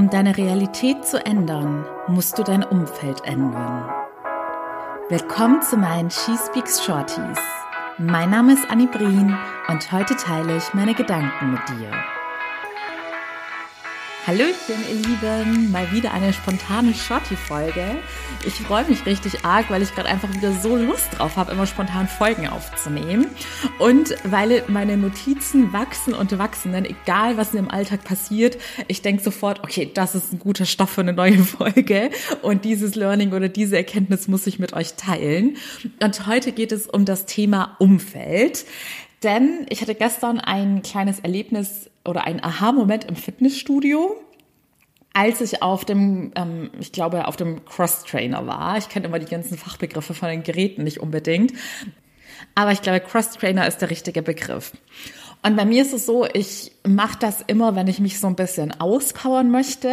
Um deine Realität zu ändern, musst du dein Umfeld ändern. Willkommen zu meinen She Speaks Shorties. Mein Name ist Annie Brien und heute teile ich meine Gedanken mit dir. Hallöchen, ihr Lieben, mal wieder eine spontane Shorty-Folge. Ich freue mich richtig arg, weil ich gerade einfach wieder so Lust drauf habe, immer spontan Folgen aufzunehmen. Und weil meine Notizen wachsen und wachsen, denn egal was in dem Alltag passiert, ich denke sofort, okay, das ist ein guter Stoff für eine neue Folge und dieses Learning oder diese Erkenntnis muss ich mit euch teilen. Und heute geht es um das Thema Umfeld. Denn ich hatte gestern ein kleines Erlebnis oder ein Aha-Moment im Fitnessstudio, als ich auf dem, ähm, ich glaube, auf dem Cross-Trainer war. Ich kenne immer die ganzen Fachbegriffe von den Geräten nicht unbedingt. Aber ich glaube, Cross-Trainer ist der richtige Begriff. Und bei mir ist es so, ich mache das immer, wenn ich mich so ein bisschen auspowern möchte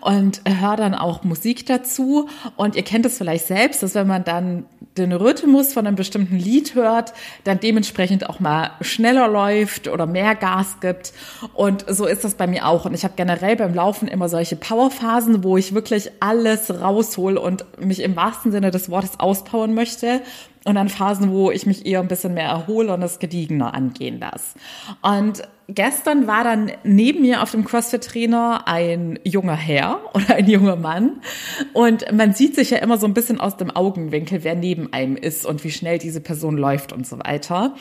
und höre dann auch Musik dazu. Und ihr kennt es vielleicht selbst, dass wenn man dann den Rhythmus von einem bestimmten Lied hört, dann dementsprechend auch mal schneller läuft oder mehr Gas gibt. Und so ist das bei mir auch. Und ich habe generell beim Laufen immer solche Powerphasen, wo ich wirklich alles raushol und mich im wahrsten Sinne des Wortes auspowern möchte und dann Phasen, wo ich mich eher ein bisschen mehr erhole und das gediegener angehen lasse. Und gestern war dann neben mir auf dem CrossFit-Trainer ein junger Herr oder ein junger Mann. Und man sieht sich ja immer so ein bisschen aus dem Augenwinkel, wer neben einem ist und wie schnell diese Person läuft und so weiter.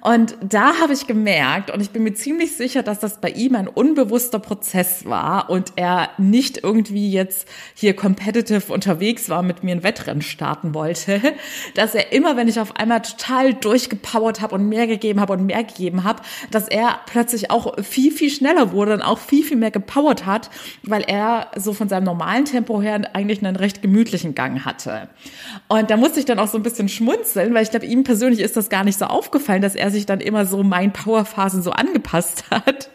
Und da habe ich gemerkt, und ich bin mir ziemlich sicher, dass das bei ihm ein unbewusster Prozess war und er nicht irgendwie jetzt hier competitive unterwegs war, mit mir ein Wettrennen starten wollte, dass er immer, wenn ich auf einmal total durchgepowert habe und mehr gegeben habe und mehr gegeben habe, dass er plötzlich auch viel, viel schneller wurde und auch viel, viel mehr gepowert hat, weil er so von seinem normalen Tempo her eigentlich einen recht gemütlichen Gang hatte. Und da musste ich dann auch so ein bisschen schmunzeln, weil ich glaube, ihm persönlich ist das gar nicht so aufgefallen, dass er sich dann immer so mein Powerphasen so angepasst hat.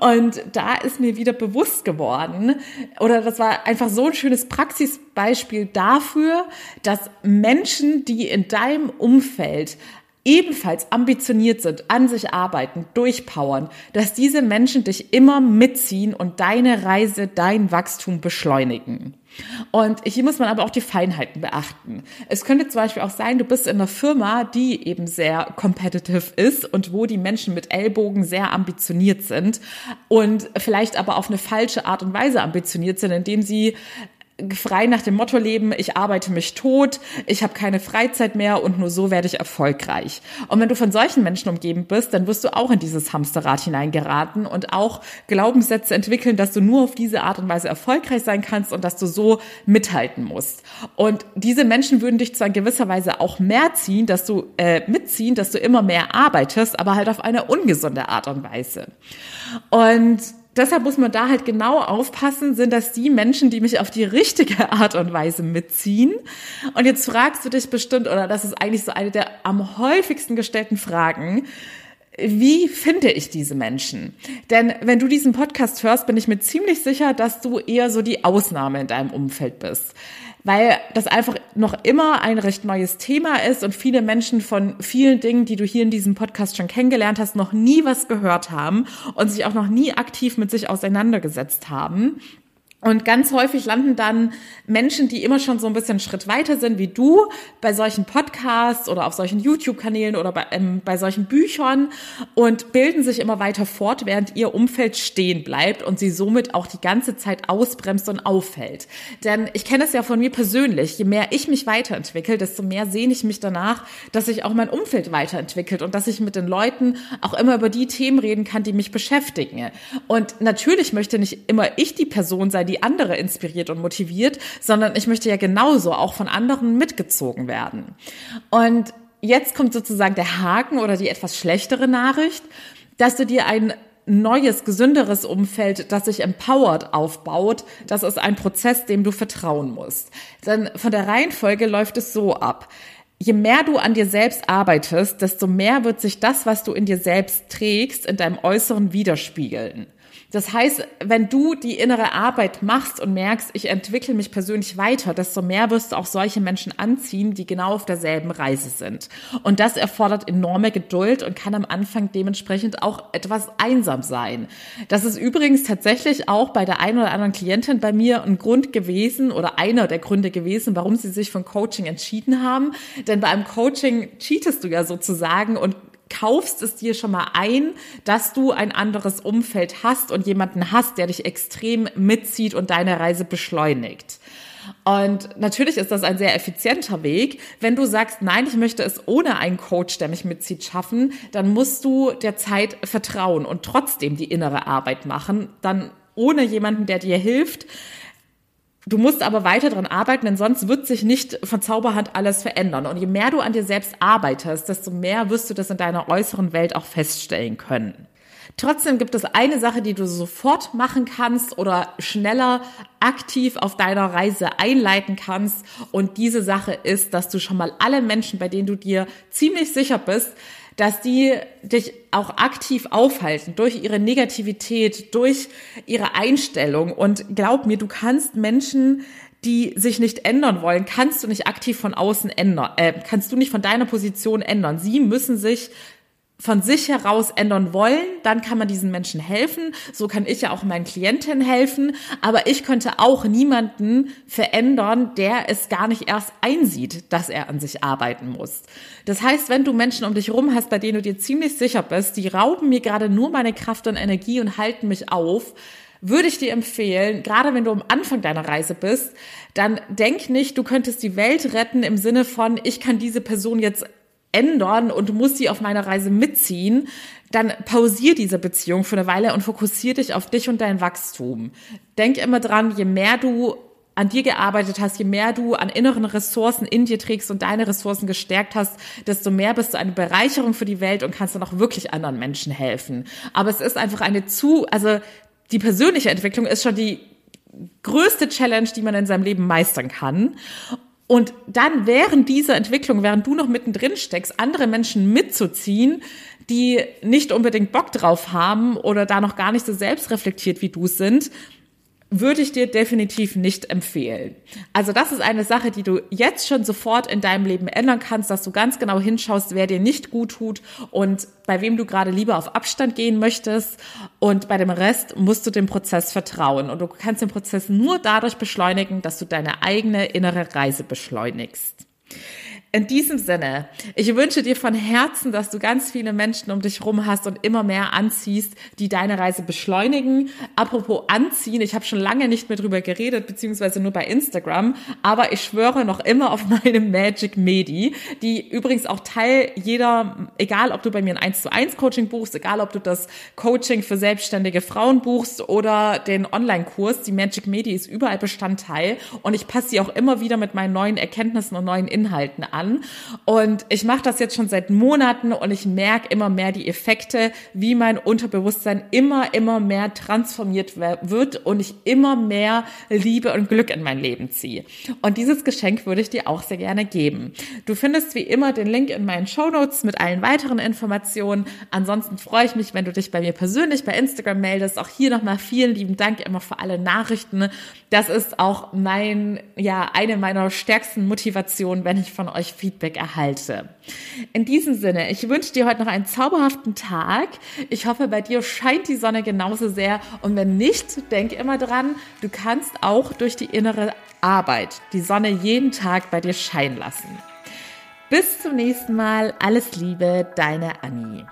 Und da ist mir wieder bewusst geworden, oder das war einfach so ein schönes Praxisbeispiel dafür, dass Menschen, die in deinem Umfeld ebenfalls ambitioniert sind, an sich arbeiten, durchpowern, dass diese Menschen dich immer mitziehen und deine Reise, dein Wachstum beschleunigen. Und hier muss man aber auch die Feinheiten beachten. Es könnte zum Beispiel auch sein, du bist in einer Firma, die eben sehr competitive ist und wo die Menschen mit Ellbogen sehr ambitioniert sind und vielleicht aber auf eine falsche Art und Weise ambitioniert sind, indem sie frei nach dem Motto leben, ich arbeite mich tot, ich habe keine Freizeit mehr und nur so werde ich erfolgreich. Und wenn du von solchen Menschen umgeben bist, dann wirst du auch in dieses Hamsterrad hineingeraten und auch Glaubenssätze entwickeln, dass du nur auf diese Art und Weise erfolgreich sein kannst und dass du so mithalten musst. Und diese Menschen würden dich zwar in gewisser Weise auch mehr ziehen, dass du äh, mitziehen, dass du immer mehr arbeitest, aber halt auf eine ungesunde Art und Weise. Und deshalb muss man da halt genau aufpassen, sind das die Menschen, die mich auf die richtige Art und Weise mitziehen. Und jetzt fragst du dich bestimmt, oder das ist eigentlich so eine der am häufigsten gestellten Fragen, wie finde ich diese Menschen? Denn wenn du diesen Podcast hörst, bin ich mir ziemlich sicher, dass du eher so die Ausnahme in deinem Umfeld bist weil das einfach noch immer ein recht neues Thema ist und viele Menschen von vielen Dingen, die du hier in diesem Podcast schon kennengelernt hast, noch nie was gehört haben und sich auch noch nie aktiv mit sich auseinandergesetzt haben. Und ganz häufig landen dann Menschen, die immer schon so ein bisschen Schritt weiter sind wie du, bei solchen Podcasts oder auf solchen YouTube-Kanälen oder bei, ähm, bei solchen Büchern und bilden sich immer weiter fort, während ihr Umfeld stehen bleibt und sie somit auch die ganze Zeit ausbremst und auffällt. Denn ich kenne es ja von mir persönlich, je mehr ich mich weiterentwickle, desto mehr sehne ich mich danach, dass sich auch mein Umfeld weiterentwickelt und dass ich mit den Leuten auch immer über die Themen reden kann, die mich beschäftigen. Und natürlich möchte nicht immer ich die Person sein, die andere inspiriert und motiviert, sondern ich möchte ja genauso auch von anderen mitgezogen werden. Und jetzt kommt sozusagen der Haken oder die etwas schlechtere Nachricht, dass du dir ein neues, gesünderes Umfeld, das sich empowered aufbaut, das ist ein Prozess, dem du vertrauen musst. Denn von der Reihenfolge läuft es so ab. Je mehr du an dir selbst arbeitest, desto mehr wird sich das, was du in dir selbst trägst, in deinem Äußeren widerspiegeln. Das heißt, wenn du die innere Arbeit machst und merkst, ich entwickle mich persönlich weiter, desto mehr wirst du auch solche Menschen anziehen, die genau auf derselben Reise sind. Und das erfordert enorme Geduld und kann am Anfang dementsprechend auch etwas einsam sein. Das ist übrigens tatsächlich auch bei der einen oder anderen Klientin bei mir ein Grund gewesen oder einer der Gründe gewesen, warum sie sich ein Coaching entschieden haben. Denn bei einem Coaching cheatest du ja sozusagen und kaufst es dir schon mal ein, dass du ein anderes Umfeld hast und jemanden hast, der dich extrem mitzieht und deine Reise beschleunigt. Und natürlich ist das ein sehr effizienter Weg. Wenn du sagst, nein, ich möchte es ohne einen Coach, der mich mitzieht, schaffen, dann musst du der Zeit vertrauen und trotzdem die innere Arbeit machen. Dann ohne jemanden, der dir hilft, Du musst aber weiter dran arbeiten, denn sonst wird sich nicht von Zauberhand alles verändern. Und je mehr du an dir selbst arbeitest, desto mehr wirst du das in deiner äußeren Welt auch feststellen können. Trotzdem gibt es eine Sache, die du sofort machen kannst oder schneller aktiv auf deiner Reise einleiten kannst. Und diese Sache ist, dass du schon mal alle Menschen, bei denen du dir ziemlich sicher bist, dass die dich auch aktiv aufhalten durch ihre Negativität, durch ihre Einstellung. Und glaub mir, du kannst Menschen, die sich nicht ändern wollen, kannst du nicht aktiv von außen ändern, äh, kannst du nicht von deiner Position ändern. Sie müssen sich von sich heraus ändern wollen, dann kann man diesen Menschen helfen. So kann ich ja auch meinen Klientinnen helfen. Aber ich könnte auch niemanden verändern, der es gar nicht erst einsieht, dass er an sich arbeiten muss. Das heißt, wenn du Menschen um dich rum hast, bei denen du dir ziemlich sicher bist, die rauben mir gerade nur meine Kraft und Energie und halten mich auf, würde ich dir empfehlen, gerade wenn du am Anfang deiner Reise bist, dann denk nicht, du könntest die Welt retten im Sinne von, ich kann diese Person jetzt ändern und du musst sie auf meiner Reise mitziehen, dann pausier diese Beziehung für eine Weile und fokussier dich auf dich und dein Wachstum. Denk immer dran, je mehr du an dir gearbeitet hast, je mehr du an inneren Ressourcen in dir trägst und deine Ressourcen gestärkt hast, desto mehr bist du eine Bereicherung für die Welt und kannst dann auch wirklich anderen Menschen helfen. Aber es ist einfach eine zu, also die persönliche Entwicklung ist schon die größte Challenge, die man in seinem Leben meistern kann. Und dann während dieser Entwicklung, während du noch mittendrin steckst, andere Menschen mitzuziehen, die nicht unbedingt Bock drauf haben oder da noch gar nicht so selbstreflektiert wie du sind, würde ich dir definitiv nicht empfehlen. Also das ist eine Sache, die du jetzt schon sofort in deinem Leben ändern kannst, dass du ganz genau hinschaust, wer dir nicht gut tut und bei wem du gerade lieber auf Abstand gehen möchtest. Und bei dem Rest musst du dem Prozess vertrauen. Und du kannst den Prozess nur dadurch beschleunigen, dass du deine eigene innere Reise beschleunigst. In diesem Sinne, ich wünsche dir von Herzen, dass du ganz viele Menschen um dich rum hast und immer mehr anziehst, die deine Reise beschleunigen. Apropos anziehen, ich habe schon lange nicht mehr drüber geredet, beziehungsweise nur bei Instagram, aber ich schwöre noch immer auf meine Magic Medi, die übrigens auch Teil jeder, egal ob du bei mir ein 1 zu 1 Coaching buchst, egal ob du das Coaching für selbstständige Frauen buchst oder den Online-Kurs, die Magic Medi ist überall Bestandteil und ich passe sie auch immer wieder mit meinen neuen Erkenntnissen und neuen Inhalten an an. Und ich mache das jetzt schon seit Monaten und ich merke immer mehr die Effekte, wie mein Unterbewusstsein immer, immer mehr transformiert wird und ich immer mehr Liebe und Glück in mein Leben ziehe. Und dieses Geschenk würde ich dir auch sehr gerne geben. Du findest wie immer den Link in meinen Show Notes mit allen weiteren Informationen. Ansonsten freue ich mich, wenn du dich bei mir persönlich bei Instagram meldest. Auch hier nochmal vielen lieben Dank immer für alle Nachrichten. Das ist auch mein, ja, eine meiner stärksten Motivationen, wenn ich von euch euch Feedback erhalte. In diesem Sinne, ich wünsche dir heute noch einen zauberhaften Tag. Ich hoffe, bei dir scheint die Sonne genauso sehr. Und wenn nicht, denk immer dran, du kannst auch durch die innere Arbeit die Sonne jeden Tag bei dir scheinen lassen. Bis zum nächsten Mal. Alles Liebe, deine Annie.